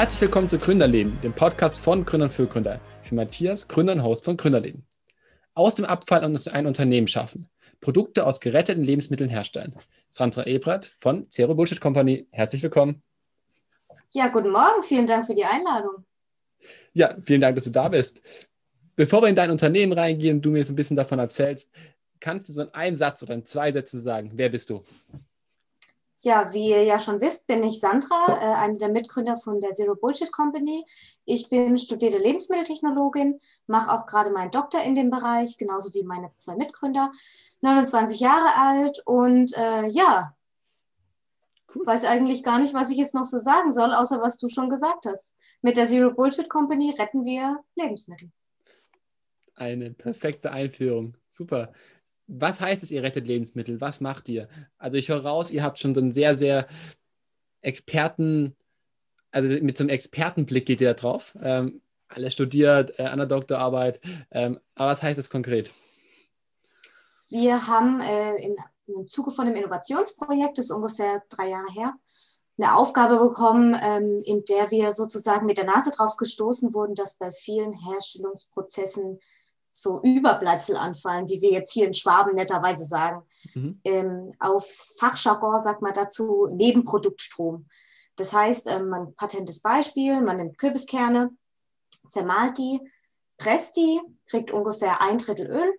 Herzlich willkommen zu Gründerleben, dem Podcast von Gründern für Gründer. Ich bin Matthias, Gründer und Host von Gründerleben. Aus dem Abfall ein Unternehmen schaffen, Produkte aus geretteten Lebensmitteln herstellen. Sandra Ebert von Zero Bullshit Company. Herzlich willkommen. Ja, guten Morgen. Vielen Dank für die Einladung. Ja, vielen Dank, dass du da bist. Bevor wir in dein Unternehmen reingehen und du mir so ein bisschen davon erzählst, kannst du so in einem Satz oder in zwei Sätzen sagen, wer bist du? Ja, wie ihr ja schon wisst, bin ich Sandra, äh, eine der Mitgründer von der Zero Bullshit Company. Ich bin studierte Lebensmitteltechnologin, mache auch gerade meinen Doktor in dem Bereich, genauso wie meine zwei Mitgründer. 29 Jahre alt und äh, ja, cool. weiß eigentlich gar nicht, was ich jetzt noch so sagen soll, außer was du schon gesagt hast. Mit der Zero Bullshit Company retten wir Lebensmittel. Eine perfekte Einführung. Super was heißt es, ihr rettet Lebensmittel? Was macht ihr? Also ich höre raus, ihr habt schon so einen sehr, sehr Experten, also mit so einem Expertenblick geht ihr da drauf. Ähm, alles studiert, äh, an der Doktorarbeit. Ähm, aber was heißt das konkret? Wir haben äh, in, im Zuge von einem Innovationsprojekt, das ist ungefähr drei Jahre her, eine Aufgabe bekommen, ähm, in der wir sozusagen mit der Nase drauf gestoßen wurden, dass bei vielen Herstellungsprozessen so Überbleibsel anfallen, wie wir jetzt hier in Schwaben netterweise sagen. Mhm. Ähm, auf Fachjargon sagt man dazu Nebenproduktstrom. Das heißt, ähm, man patentes Beispiel, man nimmt Kürbiskerne, zermahlt die, presst die, kriegt ungefähr ein Drittel Öl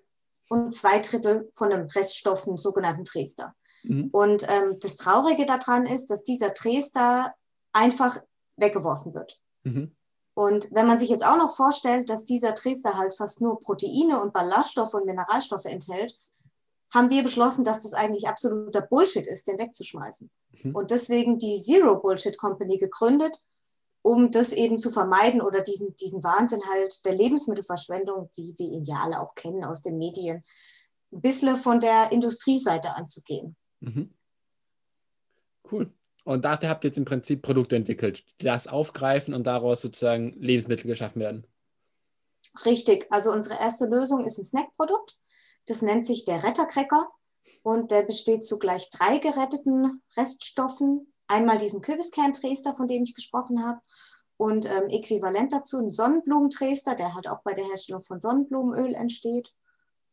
und zwei Drittel von einem Reststoff, einen sogenannten Trester. Mhm. Und ähm, das Traurige daran ist, dass dieser Trester einfach weggeworfen wird. Mhm. Und wenn man sich jetzt auch noch vorstellt, dass dieser Dresder halt fast nur Proteine und Ballaststoffe und Mineralstoffe enthält, haben wir beschlossen, dass das eigentlich absoluter Bullshit ist, den wegzuschmeißen. Mhm. Und deswegen die Zero Bullshit Company gegründet, um das eben zu vermeiden oder diesen, diesen Wahnsinn halt der Lebensmittelverschwendung, wie wir ihn ja alle auch kennen aus den Medien, ein bisschen von der Industrieseite anzugehen. Mhm. Cool. Und dafür habt ihr jetzt im Prinzip Produkte entwickelt, die das aufgreifen und daraus sozusagen Lebensmittel geschaffen werden. Richtig. Also unsere erste Lösung ist ein Snackprodukt. Das nennt sich der Rettercracker und der besteht zu gleich drei geretteten Reststoffen. Einmal diesem Kürbiskerntrester, von dem ich gesprochen habe, und ähm, äquivalent dazu ein Sonnenblumentrester, der halt auch bei der Herstellung von Sonnenblumenöl entsteht.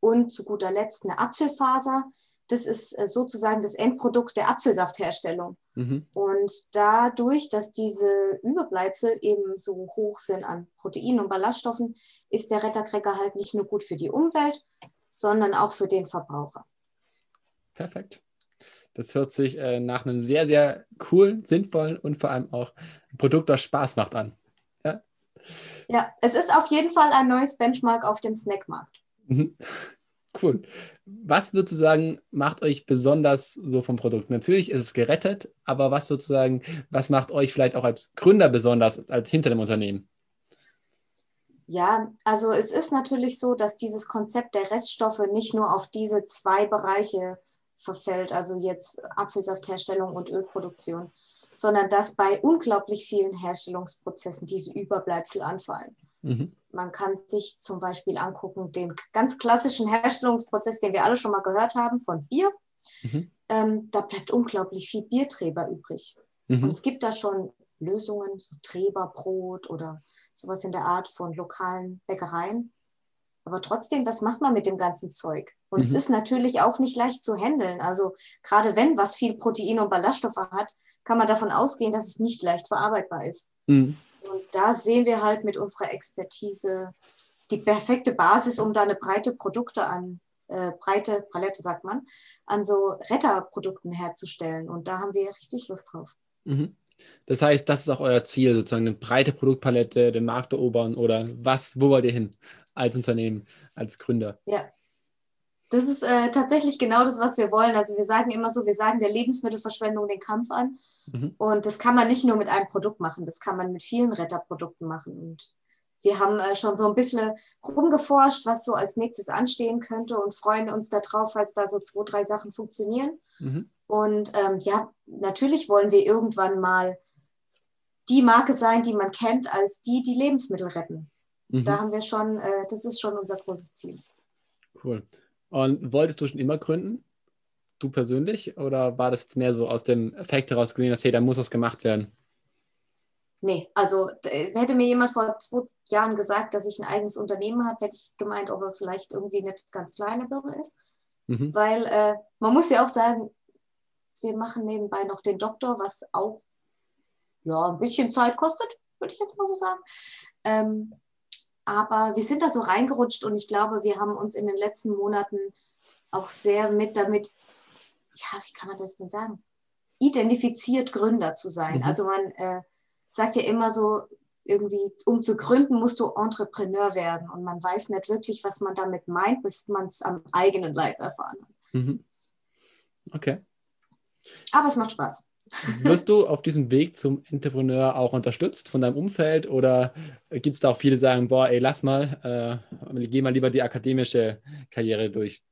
Und zu guter Letzt eine Apfelfaser, das ist äh, sozusagen das Endprodukt der Apfelsaftherstellung. Mhm. Und dadurch, dass diese Überbleibsel eben so hoch sind an Proteinen und Ballaststoffen, ist der Rettercracker halt nicht nur gut für die Umwelt, sondern auch für den Verbraucher. Perfekt. Das hört sich äh, nach einem sehr, sehr coolen, sinnvollen und vor allem auch ein Produkt, das Spaß macht an. Ja, ja es ist auf jeden Fall ein neues Benchmark auf dem Snackmarkt. Mhm. Cool. Was würdest du sagen, macht euch besonders so vom Produkt? Natürlich ist es gerettet, aber was würdest du sagen, was macht euch vielleicht auch als Gründer besonders als hinter dem Unternehmen? Ja, also es ist natürlich so, dass dieses Konzept der Reststoffe nicht nur auf diese zwei Bereiche verfällt, also jetzt Apfelsaftherstellung und Ölproduktion, sondern dass bei unglaublich vielen Herstellungsprozessen diese Überbleibsel anfallen. Mhm. Man kann sich zum Beispiel angucken, den ganz klassischen Herstellungsprozess, den wir alle schon mal gehört haben, von Bier. Mhm. Ähm, da bleibt unglaublich viel Bierträber übrig. Mhm. Und es gibt da schon Lösungen, so Treberbrot oder sowas in der Art von lokalen Bäckereien. Aber trotzdem, was macht man mit dem ganzen Zeug? Und mhm. es ist natürlich auch nicht leicht zu handeln. Also gerade wenn was viel Protein und Ballaststoffe hat, kann man davon ausgehen, dass es nicht leicht verarbeitbar ist. Mhm. Und da sehen wir halt mit unserer Expertise die perfekte Basis, um da eine breite Produkte an, äh, breite Palette, sagt man, an so Retterprodukten herzustellen. Und da haben wir richtig Lust drauf. Mhm. Das heißt, das ist auch euer Ziel, sozusagen eine breite Produktpalette, den Markt erobern oder was, wo wollt ihr hin als Unternehmen, als Gründer? Ja, das ist äh, tatsächlich genau das, was wir wollen. Also wir sagen immer so, wir sagen der Lebensmittelverschwendung den Kampf an. Mhm. Und das kann man nicht nur mit einem Produkt machen, das kann man mit vielen Retterprodukten machen. Und wir haben äh, schon so ein bisschen rumgeforscht, was so als nächstes anstehen könnte und freuen uns darauf, falls da so zwei, drei Sachen funktionieren. Mhm. Und ähm, ja, natürlich wollen wir irgendwann mal die Marke sein, die man kennt, als die, die Lebensmittel retten. Mhm. Da haben wir schon, äh, das ist schon unser großes Ziel. Cool. Und wolltest du schon immer gründen? Du persönlich? Oder war das jetzt mehr so aus dem Effekt heraus gesehen, dass hey, da muss was gemacht werden? Nee, also hätte mir jemand vor zwei Jahren gesagt, dass ich ein eigenes Unternehmen habe, hätte ich gemeint, ob er vielleicht irgendwie eine ganz kleine Birne ist. Mhm. Weil äh, man muss ja auch sagen, wir machen nebenbei noch den Doktor, was auch ja, ein bisschen Zeit kostet, würde ich jetzt mal so sagen. Ähm, aber wir sind da so reingerutscht und ich glaube, wir haben uns in den letzten Monaten auch sehr mit damit, ja, wie kann man das denn sagen? Identifiziert, Gründer zu sein. Mhm. Also man äh, sagt ja immer so, irgendwie, um zu gründen, musst du Entrepreneur werden. Und man weiß nicht wirklich, was man damit meint, bis man es am eigenen Leib erfahren hat. Mhm. Okay. Aber es macht Spaß. Wirst du auf diesem Weg zum Entrepreneur auch unterstützt von deinem Umfeld oder gibt es da auch viele, die sagen, boah, ey, lass mal, äh, geh mal lieber die akademische Karriere durch?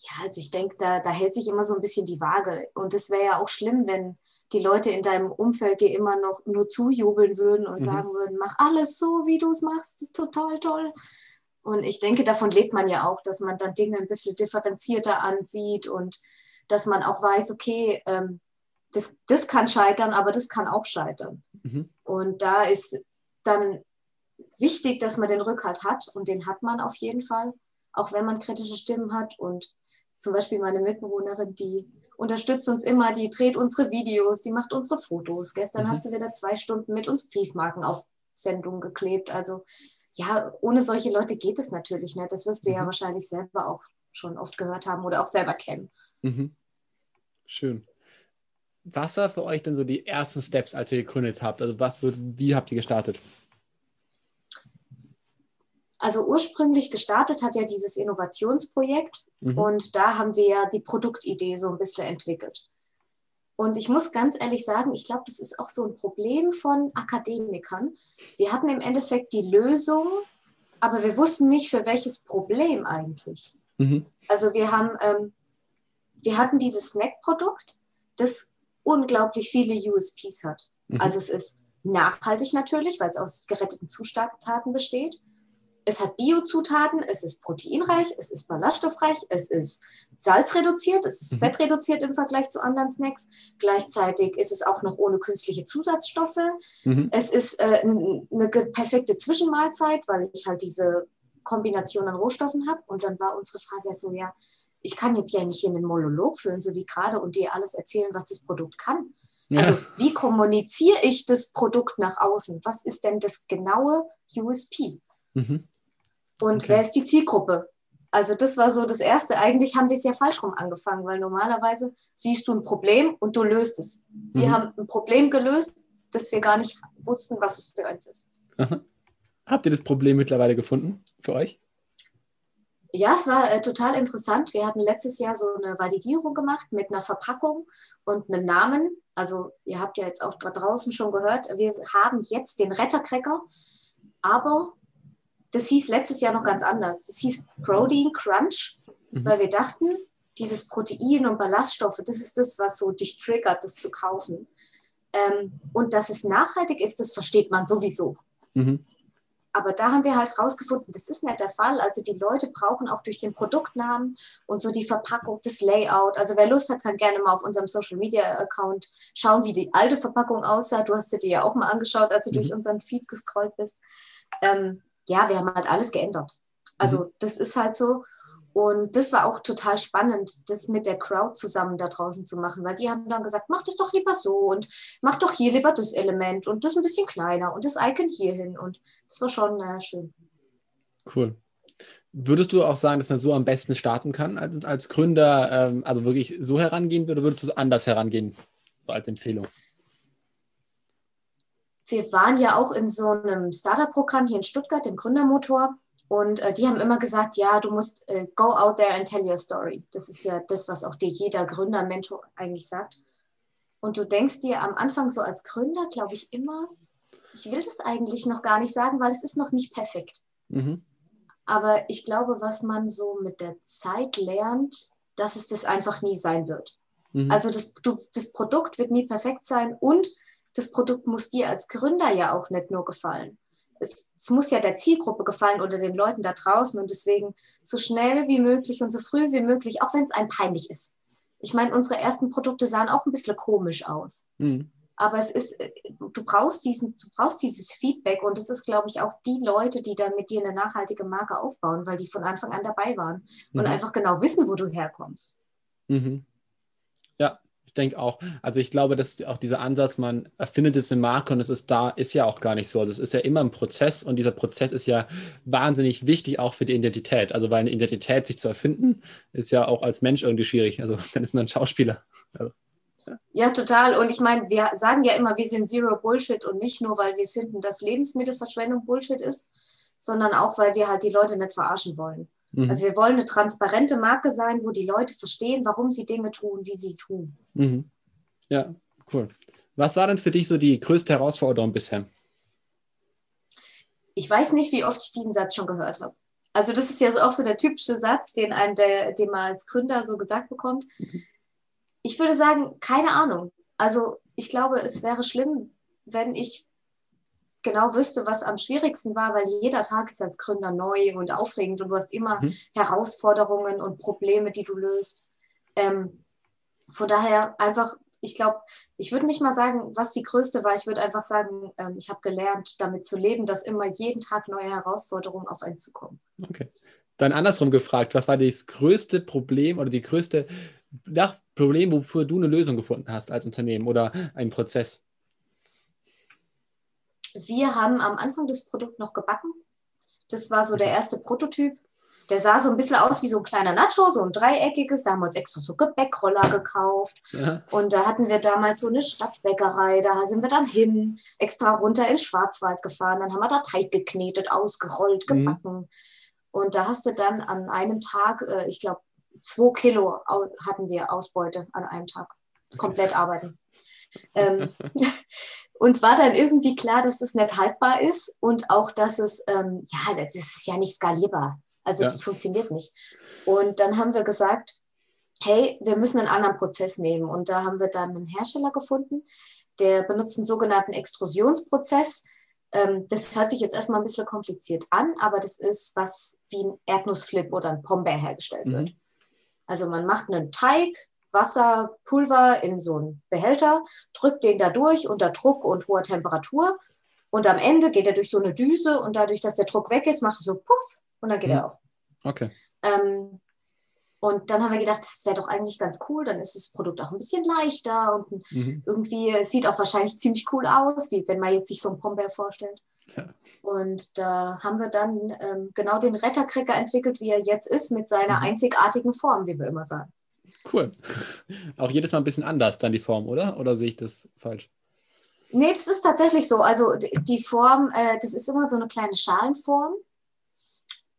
Ja, also ich denke, da, da hält sich immer so ein bisschen die Waage. Und es wäre ja auch schlimm, wenn die Leute in deinem Umfeld dir immer noch nur zujubeln würden und mhm. sagen würden, mach alles so, wie du es machst, das ist total toll. Und ich denke, davon lebt man ja auch, dass man dann Dinge ein bisschen differenzierter ansieht und dass man auch weiß, okay, ähm, das, das kann scheitern, aber das kann auch scheitern. Mhm. Und da ist dann wichtig, dass man den Rückhalt hat und den hat man auf jeden Fall, auch wenn man kritische Stimmen hat. Und zum Beispiel meine Mitbewohnerin, die unterstützt uns immer, die dreht unsere Videos, die macht unsere Fotos. Gestern mhm. hat sie wieder zwei Stunden mit uns Briefmarken auf Sendung geklebt. Also ja, ohne solche Leute geht es natürlich nicht. Das wirst du mhm. ja wahrscheinlich selber auch schon oft gehört haben oder auch selber kennen. Mhm. Schön. Was war für euch denn so die ersten Steps, als ihr gegründet habt? Also was wird, wie habt ihr gestartet? Also ursprünglich gestartet hat ja dieses Innovationsprojekt mhm. und da haben wir ja die Produktidee so ein bisschen entwickelt. Und ich muss ganz ehrlich sagen, ich glaube, das ist auch so ein Problem von Akademikern. Wir hatten im Endeffekt die Lösung, aber wir wussten nicht, für welches Problem eigentlich. Mhm. Also wir haben, ähm, wir hatten dieses Snack-Produkt, das unglaublich viele USPs hat. Mhm. Also es ist nachhaltig natürlich, weil es aus geretteten Zutaten besteht. Es hat Biozutaten, es ist proteinreich, es ist ballaststoffreich, es ist salzreduziert, es ist mhm. fettreduziert im Vergleich zu anderen Snacks. Gleichzeitig ist es auch noch ohne künstliche Zusatzstoffe. Mhm. Es ist äh, eine perfekte Zwischenmahlzeit, weil ich halt diese Kombination an Rohstoffen habe. Und dann war unsere Frage so, ja, ich kann jetzt ja nicht in den Monolog führen, so wie gerade, und dir alles erzählen, was das Produkt kann. Ja. Also wie kommuniziere ich das Produkt nach außen? Was ist denn das genaue USP? Mhm. Und okay. wer ist die Zielgruppe? Also das war so das Erste. Eigentlich haben wir es ja falsch rum angefangen, weil normalerweise siehst du ein Problem und du löst es. Wir mhm. haben ein Problem gelöst, das wir gar nicht wussten, was es für uns ist. Aha. Habt ihr das Problem mittlerweile gefunden für euch? Ja, es war äh, total interessant. Wir hatten letztes Jahr so eine Validierung gemacht mit einer Verpackung und einem Namen. Also ihr habt ja jetzt auch da draußen schon gehört, wir haben jetzt den Rettercracker, aber das hieß letztes Jahr noch ganz anders. Das hieß Protein Crunch, mhm. weil wir dachten, dieses Protein und Ballaststoffe, das ist das, was so dich triggert, das zu kaufen. Ähm, und dass es nachhaltig ist, das versteht man sowieso. Mhm. Aber da haben wir halt rausgefunden, das ist nicht der Fall. Also die Leute brauchen auch durch den Produktnamen und so die Verpackung, das Layout. Also wer Lust hat, kann gerne mal auf unserem Social Media Account schauen, wie die alte Verpackung aussah. Du hast sie dir ja auch mal angeschaut, als du mhm. durch unseren Feed gescrollt bist. Ähm, ja, wir haben halt alles geändert. Also mhm. das ist halt so. Und das war auch total spannend, das mit der Crowd zusammen da draußen zu machen, weil die haben dann gesagt, mach das doch lieber so und mach doch hier lieber das Element und das ein bisschen kleiner und das Icon hier hin. Und das war schon äh, schön. Cool. Würdest du auch sagen, dass man so am besten starten kann als, als Gründer, ähm, also wirklich so herangehen oder würdest du anders herangehen, so als Empfehlung? Wir waren ja auch in so einem Startup-Programm hier in Stuttgart, dem Gründermotor. Und äh, die haben immer gesagt, ja, du musst äh, go out there and tell your story. Das ist ja das, was auch dir jeder Gründermentor eigentlich sagt. Und du denkst dir am Anfang so als Gründer, glaube ich, immer, ich will das eigentlich noch gar nicht sagen, weil es ist noch nicht perfekt. Mhm. Aber ich glaube, was man so mit der Zeit lernt, dass es das einfach nie sein wird. Mhm. Also das, du, das Produkt wird nie perfekt sein und das Produkt muss dir als Gründer ja auch nicht nur gefallen. Es, es, muss ja der Zielgruppe gefallen oder den Leuten da draußen und deswegen so schnell wie möglich und so früh wie möglich, auch wenn es einem peinlich ist. Ich meine, unsere ersten Produkte sahen auch ein bisschen komisch aus. Mhm. aber es ist, du brauchst diesen, du brauchst dieses Feedback und es ist, glaube ich, auch die Leute, die dann mit dir eine nachhaltige Marke aufbauen, weil die von Anfang an dabei waren und mhm. einfach genau wissen, wo du herkommst. Mhm. Ja, ich denke auch. Also ich glaube, dass auch dieser Ansatz, man erfindet jetzt eine Marke und es ist da, ist ja auch gar nicht so. Also es ist ja immer ein Prozess und dieser Prozess ist ja wahnsinnig wichtig auch für die Identität. Also weil eine Identität sich zu erfinden, ist ja auch als Mensch irgendwie schwierig. Also dann ist man ein Schauspieler. Also. Ja, total. Und ich meine, wir sagen ja immer, wir sind Zero Bullshit und nicht nur, weil wir finden, dass Lebensmittelverschwendung Bullshit ist, sondern auch, weil wir halt die Leute nicht verarschen wollen. Mhm. Also wir wollen eine transparente Marke sein, wo die Leute verstehen, warum sie Dinge tun, wie sie tun. Mhm. Ja, cool. Was war denn für dich so die größte Herausforderung bisher? Ich weiß nicht, wie oft ich diesen Satz schon gehört habe. Also das ist ja auch so der typische Satz, den einem der, den man als Gründer so gesagt bekommt. Mhm. Ich würde sagen, keine Ahnung. Also ich glaube, es wäre schlimm, wenn ich genau wüsste, was am schwierigsten war, weil jeder Tag ist als Gründer neu und aufregend und du hast immer mhm. Herausforderungen und Probleme, die du löst. Ähm, von daher einfach, ich glaube, ich würde nicht mal sagen, was die größte war. Ich würde einfach sagen, ähm, ich habe gelernt, damit zu leben, dass immer jeden Tag neue Herausforderungen auf einen zukommen. Okay. Dann andersrum gefragt, was war das größte Problem oder die größte ja, Problem, wofür du eine Lösung gefunden hast als Unternehmen oder ein Prozess? Wir haben am Anfang das Produkt noch gebacken. Das war so der erste Prototyp. Der sah so ein bisschen aus wie so ein kleiner Nacho, so ein dreieckiges. Da haben wir uns extra so Gebäckroller gekauft. Ja. Und da hatten wir damals so eine Stadtbäckerei. Da sind wir dann hin, extra runter in Schwarzwald gefahren. Dann haben wir da Teig geknetet, ausgerollt, mhm. gebacken. Mhm. Und da hast du dann an einem Tag, äh, ich glaube, zwei Kilo hatten wir Ausbeute an einem Tag. Komplett arbeiten. ähm, uns war dann irgendwie klar, dass das nicht haltbar ist und auch, dass es, ähm, ja, das ist ja nicht skalierbar. Also ja. das funktioniert nicht. Und dann haben wir gesagt, hey, wir müssen einen anderen Prozess nehmen. Und da haben wir dann einen Hersteller gefunden, der benutzt einen sogenannten Extrusionsprozess. Ähm, das hört sich jetzt erstmal ein bisschen kompliziert an, aber das ist, was wie ein Erdnussflip oder ein Pombeer hergestellt mhm. wird. Also man macht einen Teig, Wasser, Pulver in so einen Behälter, drückt den da durch unter Druck und hoher Temperatur. Und am Ende geht er durch so eine Düse und dadurch, dass der Druck weg ist, macht er so puff und dann geht ja. er auf. Okay. Ähm, und dann haben wir gedacht, das wäre doch eigentlich ganz cool. Dann ist das Produkt auch ein bisschen leichter und mhm. irgendwie sieht auch wahrscheinlich ziemlich cool aus, wie wenn man jetzt sich so ein Pombeer vorstellt. Ja. Und da haben wir dann ähm, genau den Retterkricker entwickelt, wie er jetzt ist, mit seiner mhm. einzigartigen Form, wie wir immer sagen. Cool. Auch jedes Mal ein bisschen anders dann die Form, oder? Oder sehe ich das falsch? Nee, das ist tatsächlich so. Also die Form, äh, das ist immer so eine kleine Schalenform.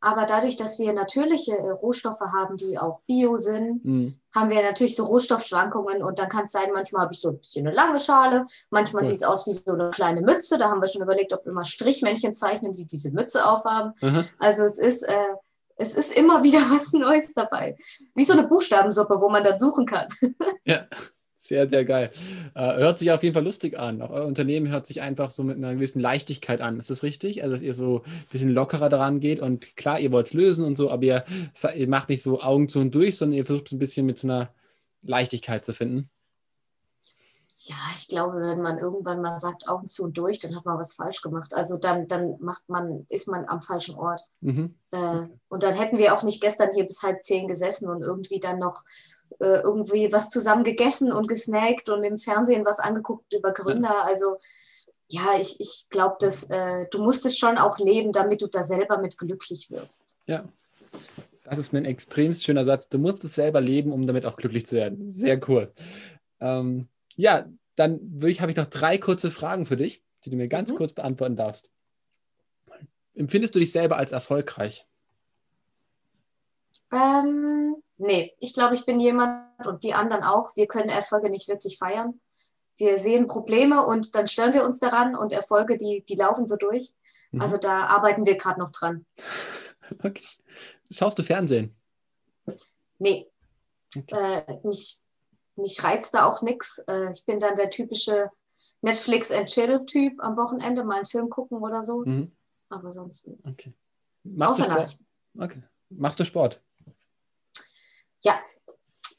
Aber dadurch, dass wir natürliche äh, Rohstoffe haben, die auch bio sind, mhm. haben wir natürlich so Rohstoffschwankungen. Und dann kann es sein, manchmal habe ich so ein bisschen eine lange Schale, manchmal cool. sieht es aus wie so eine kleine Mütze. Da haben wir schon überlegt, ob wir mal Strichmännchen zeichnen, die diese Mütze aufhaben. Mhm. Also es ist, äh, es ist immer wieder was Neues dabei. Wie so eine Buchstabensuppe, wo man dann suchen kann. ja. Sehr, sehr geil. Äh, hört sich auf jeden Fall lustig an. Auch euer Unternehmen hört sich einfach so mit einer gewissen Leichtigkeit an. Ist das richtig? Also, dass ihr so ein bisschen lockerer daran geht und klar, ihr wollt es lösen und so, aber ihr, ihr, macht nicht so Augen zu und durch, sondern ihr versucht so ein bisschen mit so einer Leichtigkeit zu finden. Ja, ich glaube, wenn man irgendwann mal sagt Augen zu und durch, dann hat man was falsch gemacht. Also dann, dann macht man, ist man am falschen Ort. Mhm. Äh, und dann hätten wir auch nicht gestern hier bis halb zehn gesessen und irgendwie dann noch äh, irgendwie was zusammen gegessen und gesnackt und im Fernsehen was angeguckt über Gründer. Ja. Also ja, ich, ich glaube, dass äh, du musst es schon auch leben, damit du da selber mit glücklich wirst. Ja. Das ist ein extrem schöner Satz. Du musst es selber leben, um damit auch glücklich zu werden. Sehr cool. Ähm, ja, dann habe ich noch drei kurze Fragen für dich, die du mir ganz mhm. kurz beantworten darfst. Empfindest du dich selber als erfolgreich? Ähm, nee, ich glaube, ich bin jemand und die anderen auch. Wir können Erfolge nicht wirklich feiern. Wir sehen Probleme und dann stören wir uns daran und Erfolge, die, die laufen so durch. Mhm. Also da arbeiten wir gerade noch dran. Okay. Schaust du Fernsehen? Nee. Okay. Äh, mich, mich reizt da auch nichts. Äh, ich bin dann der typische Netflix and Chill-Typ am Wochenende, mal einen Film gucken oder so. Mhm. Aber sonst. Okay. Machst Außer Nachrichten. Okay. Machst du Sport? Ja,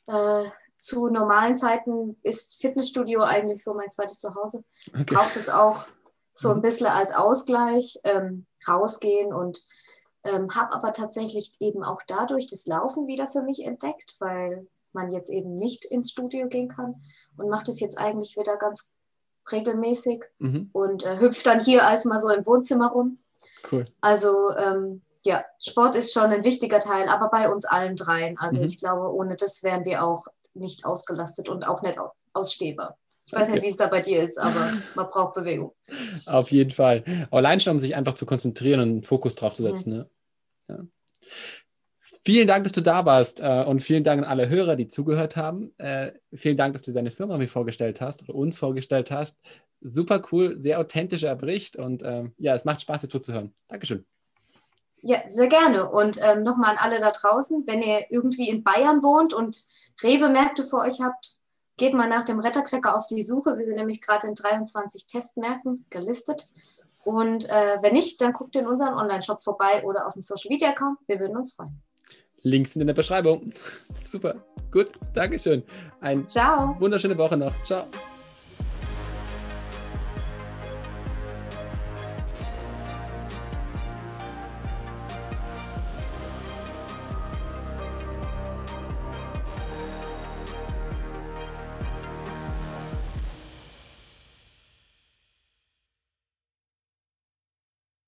äh, zu normalen Zeiten ist Fitnessstudio eigentlich so mein zweites Zuhause. Okay. Braucht es auch so ein mhm. bisschen als Ausgleich, ähm, rausgehen und ähm, habe aber tatsächlich eben auch dadurch das Laufen wieder für mich entdeckt, weil man jetzt eben nicht ins Studio gehen kann und macht es jetzt eigentlich wieder ganz regelmäßig mhm. und äh, hüpft dann hier als mal so im Wohnzimmer rum. Cool. Also ähm, ja, Sport ist schon ein wichtiger Teil, aber bei uns allen dreien. Also mhm. ich glaube, ohne das wären wir auch nicht ausgelastet und auch nicht ausstehbar. Ich weiß okay. nicht, wie es da bei dir ist, aber man braucht Bewegung. Auf jeden Fall. Allein schon, um sich einfach zu konzentrieren und einen Fokus drauf zu setzen. Mhm. Ne? Ja. Vielen Dank, dass du da warst äh, und vielen Dank an alle Hörer, die zugehört haben. Äh, vielen Dank, dass du deine Firma mir vorgestellt hast oder uns vorgestellt hast. Super cool, sehr authentischer Bericht und ähm, ja, es macht Spaß, dir zuzuhören. Dankeschön. Ja, sehr gerne. Und ähm, nochmal an alle da draußen, wenn ihr irgendwie in Bayern wohnt und Rewe-Märkte vor euch habt, geht mal nach dem Rettercracker auf die Suche. Wir sind nämlich gerade in 23 Testmärkten gelistet. Und äh, wenn nicht, dann guckt in unseren Online-Shop vorbei oder auf dem Social-Media-Account. Wir würden uns freuen. Links sind in der Beschreibung. Super. Gut. Dankeschön. Eine wunderschöne Woche noch. Ciao.